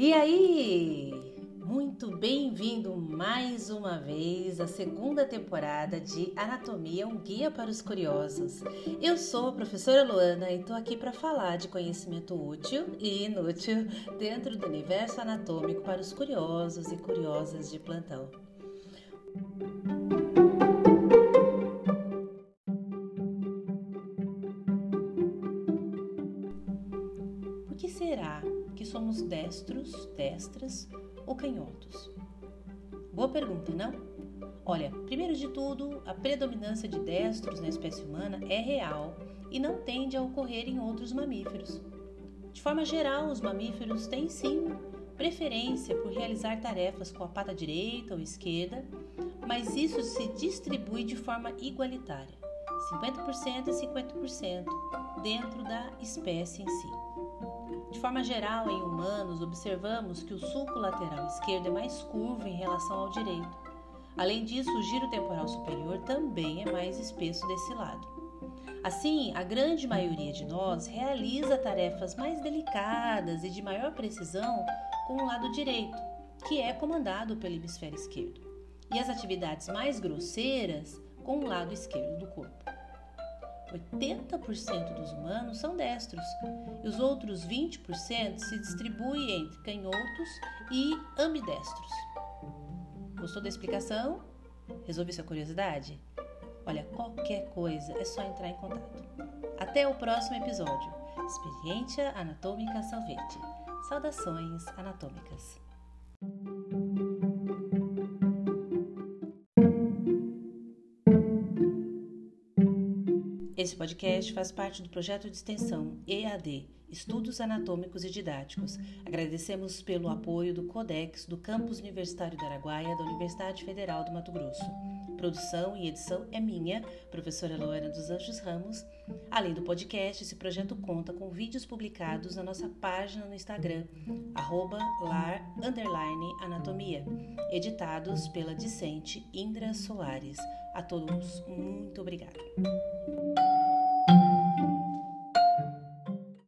E aí? Muito bem-vindo mais uma vez à segunda temporada de Anatomia, um guia para os curiosos. Eu sou a professora Luana e estou aqui para falar de conhecimento útil e inútil dentro do universo anatômico para os curiosos e curiosas de plantão. Por que será que somos destros, destras ou canhotos? Boa pergunta, não? Olha, primeiro de tudo, a predominância de destros na espécie humana é real e não tende a ocorrer em outros mamíferos. De forma geral, os mamíferos têm sim preferência por realizar tarefas com a pata direita ou esquerda, mas isso se distribui de forma igualitária, 50% e 50% dentro da espécie em si. De forma geral, em humanos, observamos que o sulco lateral esquerdo é mais curvo em relação ao direito. Além disso, o giro temporal superior também é mais espesso desse lado. Assim, a grande maioria de nós realiza tarefas mais delicadas e de maior precisão com o lado direito, que é comandado pelo hemisfério esquerdo, e as atividades mais grosseiras com o lado esquerdo do corpo. 80% dos humanos são destros e os outros 20% se distribuem entre canhotos e ambidestros. Gostou da explicação? Resolvi sua curiosidade? Olha, qualquer coisa é só entrar em contato. Até o próximo episódio. Experiência Anatômica Salvete. Saudações anatômicas. Esse podcast faz parte do projeto de extensão EAD, Estudos Anatômicos e Didáticos. Agradecemos pelo apoio do CODEX do Campus Universitário do Araguaia da Universidade Federal do Mato Grosso. Produção e edição é minha, professora Loana dos Anjos Ramos. Além do podcast, esse projeto conta com vídeos publicados na nossa página no Instagram, lar_anatomia, editados pela discente Indra Soares. A todos, muito obrigada.